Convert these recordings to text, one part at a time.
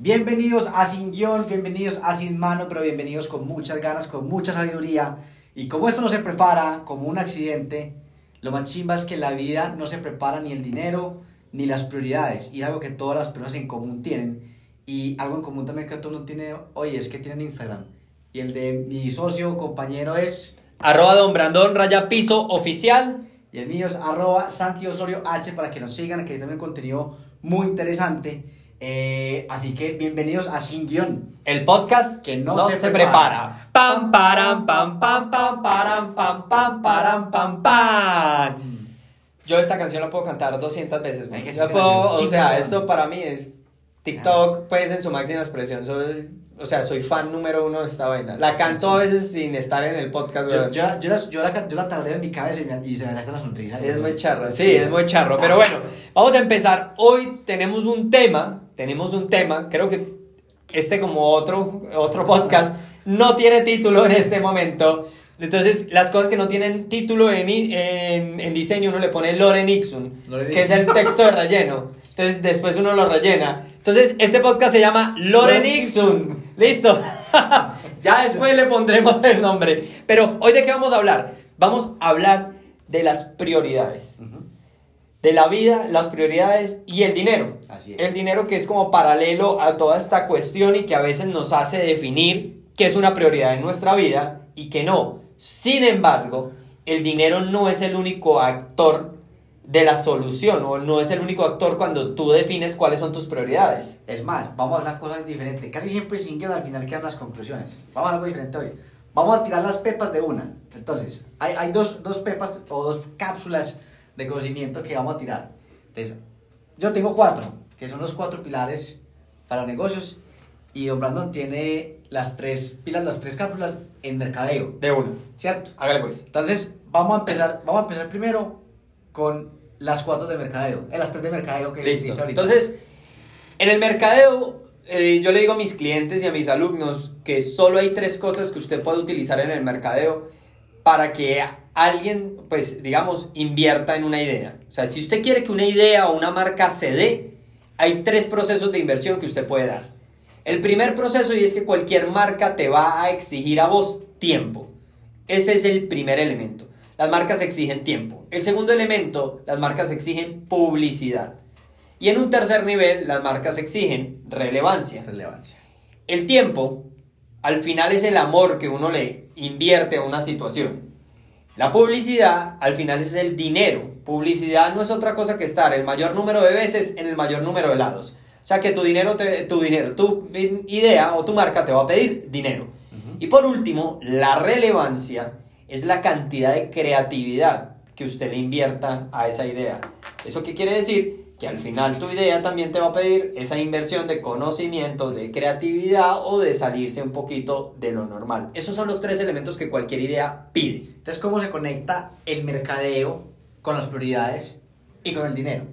Bienvenidos a Sin Guión, bienvenidos a Sin Mano, pero bienvenidos con muchas ganas, con mucha sabiduría. Y como esto no se prepara como un accidente, lo más chimba es que la vida no se prepara ni el dinero ni las prioridades. Y es algo que todas las personas en común tienen. Y algo en común también que todo no tiene hoy es que tienen Instagram. Y el de mi socio, compañero es... Arroba Don Brandon Raya Piso Oficial. Y el mío es arroba Santi Osorio H para que nos sigan, que hay también contenido muy interesante. Eh, así que bienvenidos a Sin Guión. El podcast Que no se, se prepara. Pam, param, pam, pam, pam, param, pam, pam, param, pam, pam. Yo esta canción la puedo cantar 200 veces. Que puedo- o sea, esto para mí es TikTok, pues en su máxima expresión. Soy, o sea, soy fan número uno de esta vaina. La canto a veces sin estar en el podcast. Yo, yo, la- yo, la- yo, la, yo la tarareo en mi cabeza y, me- y se me saca una sonrisa. Es muy charro, sí, es muy charro. Pero bueno, vamos a empezar. Hoy tenemos un tema, tenemos un tema, creo que este como otro, otro podcast, no tiene título en este momento. Entonces, las cosas que no tienen título en, en, en diseño, uno le pone Lore Nixon, Lore que es el texto de relleno. Entonces, después uno lo rellena. Entonces, este podcast se llama Lore Lore Nixon. ¿Listo? ya después le pondremos el nombre. Pero, ¿hoy de qué vamos a hablar? Vamos a hablar de las prioridades Ujú. De la vida, las prioridades y el dinero. Así es. El dinero que es como paralelo a toda esta cuestión y que a veces nos hace definir qué es una prioridad en nuestra vida y qué no. Sin embargo, el dinero no es el único actor de la solución o no es el único actor cuando tú defines cuáles son tus prioridades. Es más, vamos a una cosa diferente. Casi siempre sin que al final quedan las conclusiones. Vamos a algo diferente hoy. Vamos a tirar las pepas de una. Entonces, hay, hay dos, dos pepas o dos cápsulas de conocimiento que vamos a tirar. Entonces, yo tengo cuatro, que son los cuatro pilares para negocios. Y Don Brandon tiene las tres pilas, las tres cápsulas en mercadeo. De uno. ¿Cierto? Hágale pues. Entonces, vamos a empezar, vamos a empezar primero con las cuatro de mercadeo. Eh, las tres de mercadeo que Listo. ahorita. Entonces, en el mercadeo, eh, yo le digo a mis clientes y a mis alumnos que solo hay tres cosas que usted puede utilizar en el mercadeo para que alguien, pues, digamos, invierta en una idea. O sea, si usted quiere que una idea o una marca se dé, hay tres procesos de inversión que usted puede dar. El primer proceso y es que cualquier marca te va a exigir a vos tiempo. Ese es el primer elemento. Las marcas exigen tiempo. El segundo elemento, las marcas exigen publicidad. Y en un tercer nivel, las marcas exigen relevancia. Relevancia. El tiempo, al final, es el amor que uno le invierte a una situación. La publicidad, al final, es el dinero. Publicidad no es otra cosa que estar el mayor número de veces en el mayor número de lados. O sea que tu dinero, te- tu dinero, tu idea o tu marca te va a pedir dinero. Y por último, la relevancia es la cantidad de creatividad que usted le invierta a esa idea. ¿Eso qué quiere decir? Que al final tu idea también te va a pedir esa inversión de conocimiento, de creatividad o de salirse un poquito de lo normal. Esos son los tres elementos que cualquier idea pide. Entonces, ¿cómo se conecta el mercadeo con las prioridades y con el dinero?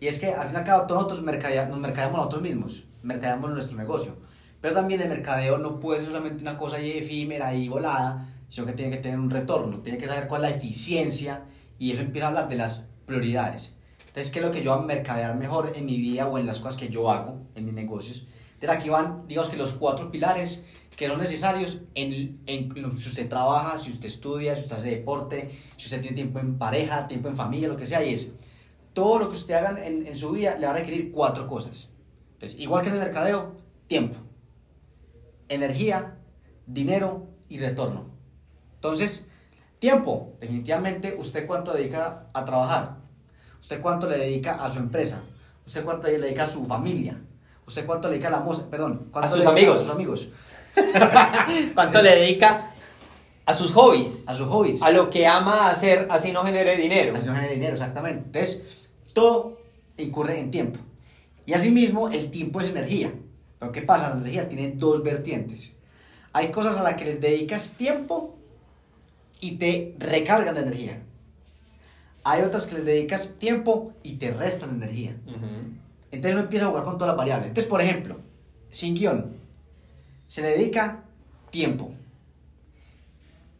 Y es que al fin y al cabo todos nosotros nos mercadeamos nosotros mismos, mercadeamos nuestro negocio. Pero también el mercadeo no puede ser solamente una cosa ahí efímera y volada, sino que tiene que tener un retorno, tiene que saber cuál es la eficiencia y eso empieza a hablar de las prioridades. Entonces, ¿qué es lo que yo voy a mercadear mejor en mi vida o en las cosas que yo hago, en mis negocios? Entonces, aquí van, digamos que los cuatro pilares que son necesarios en, en si usted trabaja, si usted estudia, si usted hace deporte, si usted tiene tiempo en pareja, tiempo en familia, lo que sea, y es todo lo que usted haga en, en su vida le va a requerir cuatro cosas. Entonces, igual que en el mercadeo, tiempo, energía, dinero y retorno. Entonces, tiempo, definitivamente, ¿usted cuánto dedica a trabajar? ¿Usted cuánto le dedica a su empresa? ¿Usted cuánto le dedica a su familia? ¿Usted cuánto le dedica a la música? Perdón, ¿cuánto A sus le amigos. A sus amigos. ¿Cuánto le dedica a sus hobbies? A sus hobbies. A lo que ama hacer así no genere dinero. Así no genera dinero, exactamente. Entonces, todo incurre en tiempo. Y asimismo, el tiempo es energía. Pero ¿qué pasa? La energía tiene dos vertientes. Hay cosas a las que les dedicas tiempo y te recargan de energía. Hay otras que les dedicas tiempo y te restan energía. Entonces uno empieza a jugar con todas las variables. Entonces, por ejemplo, sin guion, se le dedica tiempo.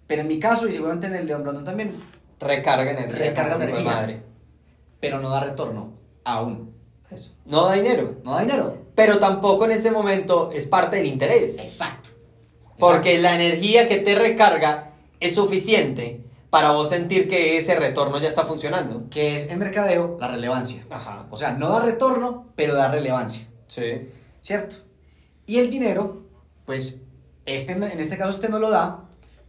Pero en mi caso, y seguramente en el de Don Brandon también, Recarga energía. Recarga energía. madre. pero no da retorno aún. Eso. No da dinero. No da dinero. Pero tampoco en este momento es parte del interés. Exacto. Porque la energía que te recarga es suficiente para vos sentir que ese retorno ya está funcionando. Que es en mercadeo la relevancia. Ajá. O sea, no da retorno, pero da relevancia. Sí. ¿Cierto? Y el dinero, pues, este, en este caso este no lo da,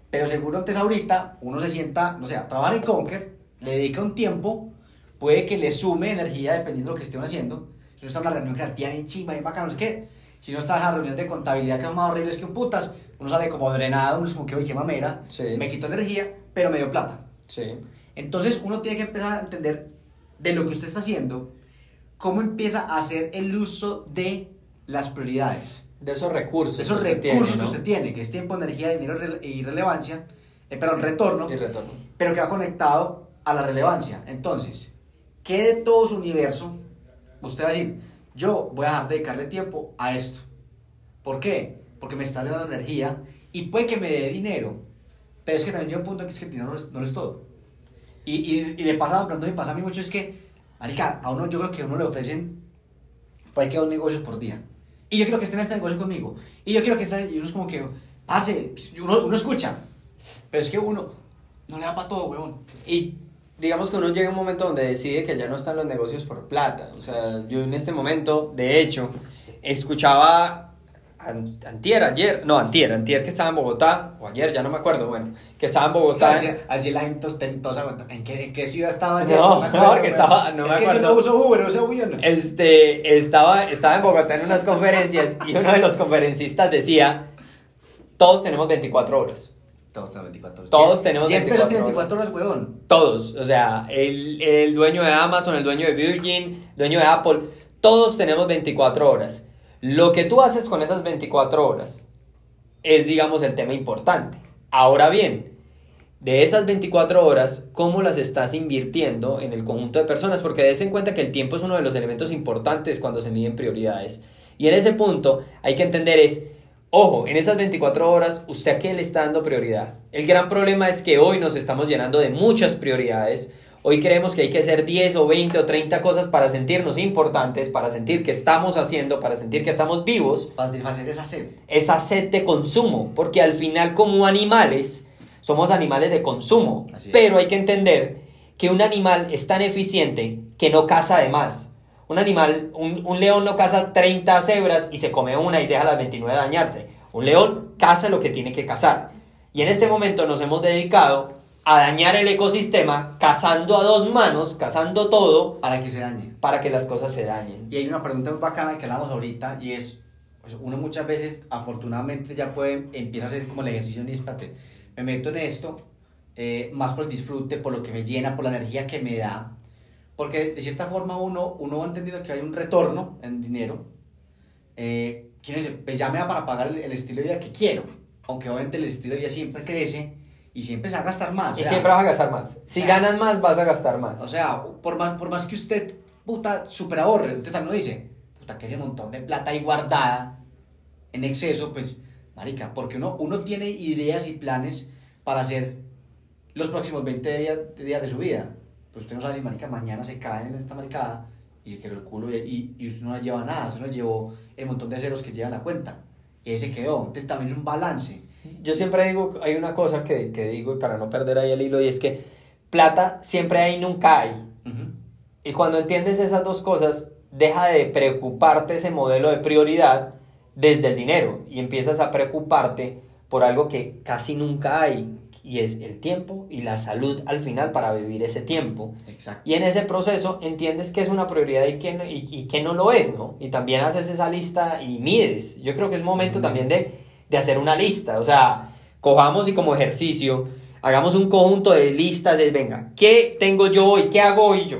pero seguro antes ahorita uno se sienta, no sé, a trabajar en Conquer, le dedica un tiempo, puede que le sume energía dependiendo de lo que estén haciendo. Si uno está en una reunión creativa bien chimba, bien bacana, no sé qué. Si uno está en la reunión de contabilidad que son más horribles que un putas, uno sale como drenado, uno es como que, oye, mamera, Sí. me quito energía, pero me dio plata. Sí. Entonces uno tiene que empezar a entender de lo que usted está haciendo, cómo empieza a hacer el uso de las prioridades, De esos recursos. de esos que usted recursos tiene, ¿no? que usted tiene, que es tiempo, energía, dinero y relevancia, eh, perdón, retorno, Y retorno. pero que va conectado a la relevancia. Entonces, ¿qué de todo su universo usted va a decir? Yo voy a dejar de dedicarle tiempo a esto. ¿Por qué? Porque me está dando energía y puede que me dé dinero, pero es que también llega un punto que es que el dinero no es, no es todo. Y, y, y le pasa, pronto me pasa a mí mucho, es que, marica, a uno yo creo que a uno le ofrecen, puede que dos negocios por día. Y yo quiero que esté en este negocio conmigo. Y yo quiero que esté, y uno es como que, parce, uno, uno escucha, pero es que uno no le da para todo, huevón. Y digamos que uno llega a un momento donde decide que ya no están los negocios por plata. O sea, yo en este momento, de hecho, escuchaba antier, ayer, no, antier, antier que estaba en Bogotá, o ayer, ya no me acuerdo, bueno, que estaba en Bogotá. Allí, allí la gente ostentosa, ¿en qué, ¿en qué ciudad estaba ayer? No, no, acuerdo, que weón. estaba- no es me que yo acuerdo. no uso Uber, uso Uber. no. Este, estaba, estaba en Bogotá en unas conferencias y uno de los conferencistas decía, todos tenemos 24 horas. Todos tenemos 24 horas. Todos tenemos Jeff Bezos 24 tiene 24 horas, huevón. Todos, o sea, el, el dueño de Amazon, el dueño de Virgin, el dueño de Apple, todos tenemos 24 horas. Lo que tú haces con esas 24 horas es, digamos, el tema importante. Ahora bien, de esas 24 horas, ¿cómo las estás invirtiendo en el conjunto de personas? Porque des en cuenta que el tiempo es uno de los elementos importantes cuando se miden prioridades. Y en ese punto hay que entender es, ojo, en esas 24 horas, ¿usted a qué le está dando prioridad? El gran problema es que hoy nos estamos llenando de muchas prioridades. Hoy creemos que hay que hacer 10 o 20 o 30 cosas para sentirnos importantes, para sentir que estamos haciendo, para sentir que estamos vivos Para satisfacer esa sed. esa sed de consumo, porque al final como animales somos animales de consumo, Así es. pero hay que entender que un animal es tan eficiente que no caza de más. Un animal, un, un león no caza 30 cebras y se come una y deja las 29 dañarse. Un león caza lo que tiene que cazar. Y en este momento nos hemos dedicado a dañar el ecosistema cazando a dos manos, cazando todo Para que se dañe. para que las cosas se dañen. Y hay una pregunta muy bacana que hablamos ahorita y es, pues, uno muchas veces afortunadamente ya puede, empieza a hacer como el ejercicio espérate, me meto en esto, eh, más por el disfrute, por lo que me llena, por la energía que me da, porque de cierta forma uno, uno va entendiendo que hay un retorno en dinero, eh, uno dice, pues ya me da para pagar el, el estilo de vida que quiero, aunque obviamente el estilo de vida siempre crece y siempre se va a gastar más. Y o sea, siempre vas a gastar más. Si o sea, ganas más, vas a gastar más. o sea, por más, por más que usted, puta, super ahorre, entonces también dice, puta, que hay un montón de plata ahí guardada en exceso, pues, marica, porque uno, uno tiene ideas y planes para hacer los próximos 20 días, días de su vida. Pues usted no sabe si, marica, mañana se cae en esta maricada y se quedó el culo y, y, usted no le lleva nada, usted no llevó el montón de ceros que lleva en la cuenta. Y ahí se quedó. Entonces también es un balance. Yo siempre digo, hay una cosa que, que digo y para no perder ahí el hilo y es que plata siempre hay, nunca hay. Y cuando entiendes esas dos cosas, deja de preocuparte ese modelo de prioridad desde el dinero y empiezas a preocuparte por algo que casi nunca hay y es el tiempo y la salud al final para vivir ese tiempo. Exacto. Y en ese proceso entiendes que es una prioridad y que, no, y, y que no lo es, ¿no? Y también haces esa lista y mides. Yo creo que es momento también de, de hacer una lista. O sea, cojamos y como ejercicio, hagamos un conjunto de listas de, venga, ¿qué tengo yo hoy? ¿Qué hago hoy yo?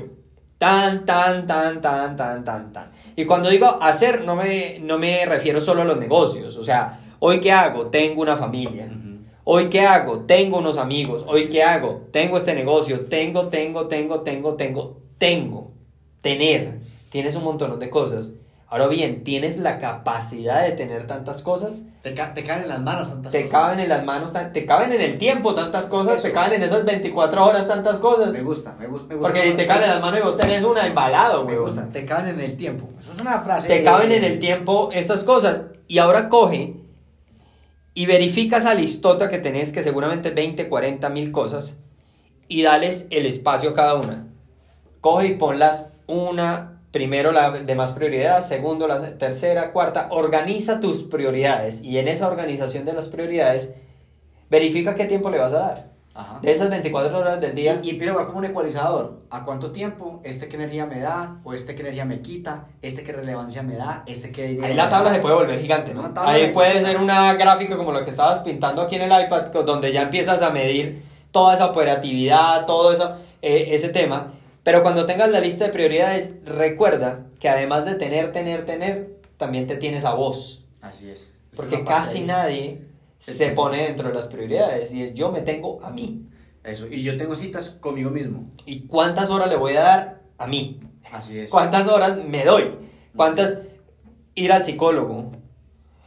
Tan, tan, tan, tan, tan, tan, tan. Y cuando digo hacer, no me, no me refiero solo a los negocios. O sea, ¿hoy qué hago? Tengo una familia. Hoy qué hago? Tengo unos amigos. Hoy qué hago? Tengo este negocio. Tengo, tengo, tengo, tengo, tengo, tengo. Tener. Tienes un montón de cosas. Ahora bien, ¿tienes la capacidad de tener tantas cosas? Te, ca- te caen en las manos tantas Te cosas. caben en las manos, te caben en el tiempo tantas cosas, Eso. te caben en esas 24 horas tantas cosas. Me gusta, me gusta. Me gusta Porque te caben en las manos y vos tenés una embalado, Me güey. gusta, te caben en el tiempo. Eso es una frase. Te caben en el tiempo esas cosas. Y ahora coge y verifica esa listota que tenés, que seguramente es 20, 40 mil cosas, y dales el espacio a cada una. Coge y ponlas una, primero la de más prioridad, segundo la tercera, cuarta. Organiza tus prioridades y en esa organización de las prioridades, verifica qué tiempo le vas a dar. Ajá. De esas 24 horas del día, Y, y empieza a jugar como un ecualizador. ¿A cuánto tiempo? ¿Este qué energía me da? ¿O este qué energía me quita? ¿Este qué relevancia me da? ¿Este qué Ahí la tabla da? se puede volver gigante, ¿no? Ahí de- puede ser una gráfica como lo que estabas pintando aquí en el iPad, donde ya empiezas a medir toda esa operatividad, todo eso, eh, ese tema. Pero cuando tengas la lista de prioridades, recuerda que además de tener, tener, tener, también te tienes a vos. Así es. Porque casi nadie se pone dentro de las prioridades y es yo me tengo a mí. Eso. Y yo tengo citas conmigo mismo. ¿Y cuántas horas le voy a dar a mí? Así es. ¿Cuántas horas me doy? ¿Cuántas ir al psicólogo?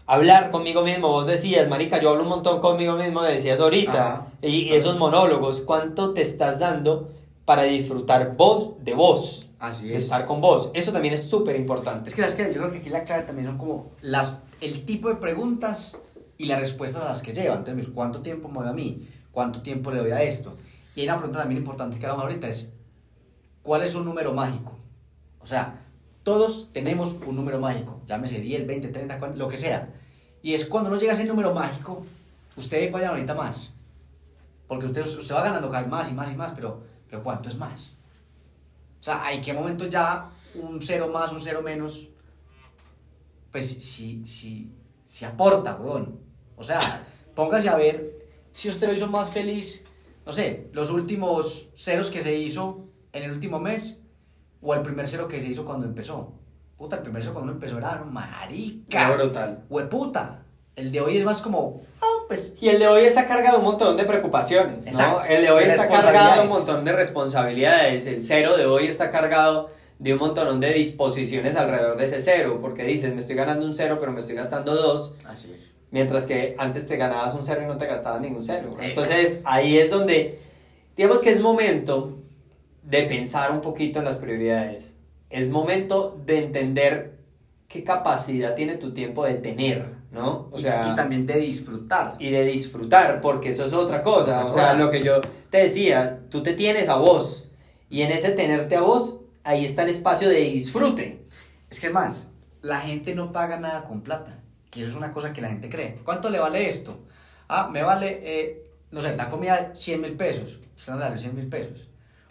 Hablar conmigo mismo, vos decías, marica, yo hablo un montón conmigo mismo, me decías ahorita, Ajá. y esos monólogos, ¿cuánto te estás dando para disfrutar vos de vos? Así De es. estar con vos. Eso también es súper importante. Es que, ¿sabes qué? yo creo que aquí la clave también son como las, el tipo de preguntas y las respuestas a las que llevan. Entonces, ¿cuánto tiempo me doy a mí? ¿Cuánto tiempo le doy a esto? Y hay una pregunta también importante que hablamos ahorita es, ¿cuál es un número mágico? O sea, todos tenemos un número mágico, llámese 10, 20, 30, 40, lo que sea. Y es cuando no llega ese número mágico, usted vaya ahorita más. Porque usted, usted va ganando cada vez más y más y más, pero, pero ¿cuánto es más? O sea, ¿en qué momento ya un cero más, un cero menos? Pues sí, sí, sí aporta, weón. O sea, póngase a ver si usted lo hizo más feliz, no sé, los últimos ceros que se hizo en el último mes o el primer cero que se hizo cuando empezó. Puta, el primer cero cuando uno empezó era marica. Qué brutal. Hueputa. El de hoy es más como, ah, pues Y el de hoy está cargado de un montón de preocupaciones, ¿no? Exacto. El de hoy está cargado de un montón de responsabilidades. El cero de hoy está cargado de un montón de disposiciones alrededor de ese cero, porque dices, me estoy ganando un cero, pero me estoy gastando dos, así es. mientras que antes te ganabas un cero y no te gastabas ningún cero. Exacto. Entonces, ahí es donde, digamos que es momento de pensar un poquito en las prioridades. Es momento de entender qué capacidad tiene tu tiempo de tener, ¿no? O Y- sea, y, también de disfrutar. y de disfrutar, porque eso es otra cosa. Es otra o sea, lo que yo te decía, tú te tienes a vos, y en ese tenerte a vos, ahí está el espacio de disfrute. Es que más, la gente no paga nada con plata, que eso es una cosa que la gente cree. ¿Cuánto le vale esto? Ah, me vale, eh, no sé, la comida 100 mil pesos. Vale 100 mil pesos.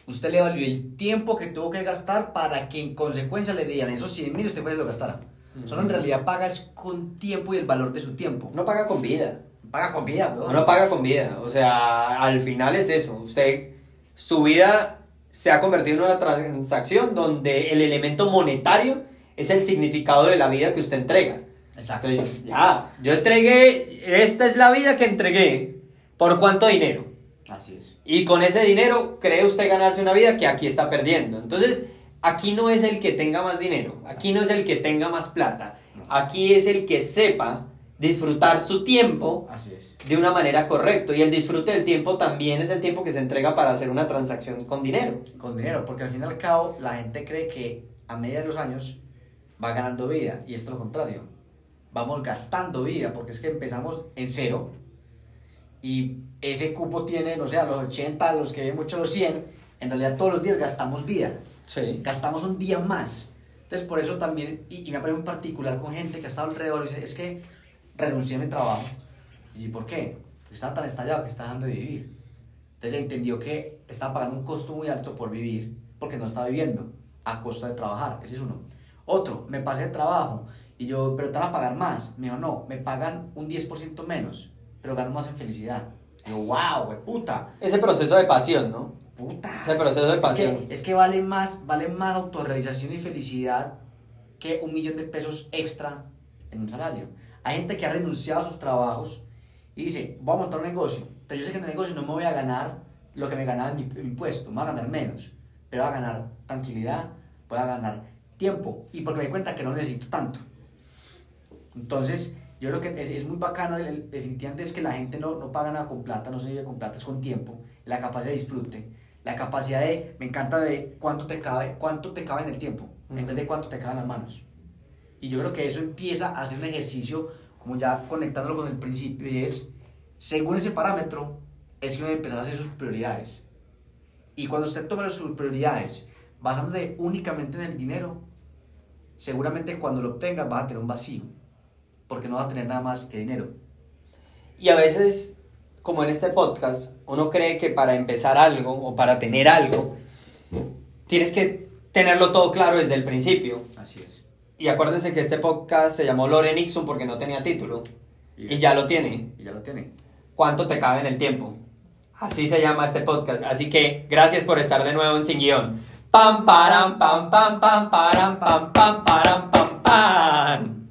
Usted le valió el tiempo que tuvo que gastar para que en consecuencia le dieran esos 100 mil y usted fuera lo gastara. Solo en realidad paga es con tiempo y el valor de su tiempo. Uno paga con vida. Paga con vida, weón. Uno paga con vida. O sea, al final es eso. Usted, su vida se ha convertido en una transacción donde el elemento monetario es el significado de la vida que usted entrega. Exacto. Entonces, ya, yo entregué, esta es la vida que entregué. ¿Por cuánto dinero? Así es. Y con ese dinero cree usted ganarse una vida que aquí está perdiendo. Entonces, aquí no es el que tenga más dinero, aquí no es el que tenga más plata, aquí es el que sepa disfrutar su tiempo Así es. de una manera correcta. Y el disfrute del tiempo también es el tiempo que se entrega para hacer una transacción con dinero. Con dinero, porque al fin y al cabo la gente cree que a medida de los años va ganando vida y esto es lo contrario. Vamos gastando vida porque es que empezamos en cero y ese cupo tiene, no sé, a los 80, a los que ven mucho los 100, en realidad todos los días gastamos vida, Sí. gastamos un día más. Entonces por eso también, y, y me parece en particular con gente que ha estado alrededor y dice, es que renuncié a mi trabajo. ¿Y por qué? Porque estaba tan estallado que está dejando de vivir. Entonces entendió que estaba pagando un costo muy alto por vivir porque no estaba viviendo a costa de trabajar. Ese es uno. Otro, me pasé de trabajo y yo, pero te van a pagar más. Me dijo, no, me pagan un 10% menos, pero gano más en felicidad. Y yo, wow, güey, puta, Ese proceso de pasión, ¿no? Puta. Ese proceso de Es pasión. que, es que vale más, vale más autorrealización y felicidad que un millón de pesos extra en un salario. Hay gente que ha renunciado a sus trabajos y dice, voy a montar un negocio, pero yo sé que en el negocio no me voy a ganar lo que me ganaba en mi, en mi puesto, me voy a ganar menos, pero voy a ganar tranquilidad, voy a ganar tiempo y porque me di cuenta que no necesito tanto. Entonces, yo creo que es, es muy bacano, el, el- definitivamente es que la gente no, no paga nada con plata, no se vive con plata, es con tiempo, la capacidad de disfrute, la capacidad de, me encanta de cuánto te cabe, cuánto te cabe en el tiempo, en vez de cuánto te cabe en las manos. Y yo creo que eso empieza a hacer un ejercicio, como ya conectándolo con el principio, y es, según ese parámetro, es que uno empieza a hacer sus prioridades. Y cuando usted toma sus prioridades basándose únicamente en el dinero, seguramente cuando lo obtengas vas a tener un vacío, porque no vas a tener nada más que dinero. Y a veces, como en este podcast, uno cree que para empezar algo o para tener algo, tienes que tenerlo todo claro desde el principio. Así es. Y acuérdense que este podcast se llamó Lore Nixon porque no tenía título. Y ya lo tiene. Y ya lo tiene. ¿Cuánto te cabe en el tiempo? Así se llama este podcast. Así que gracias por estar de nuevo en Sin Guión. Pam, param, pam, pam, pam, param, pam, pam, param, pam, pam.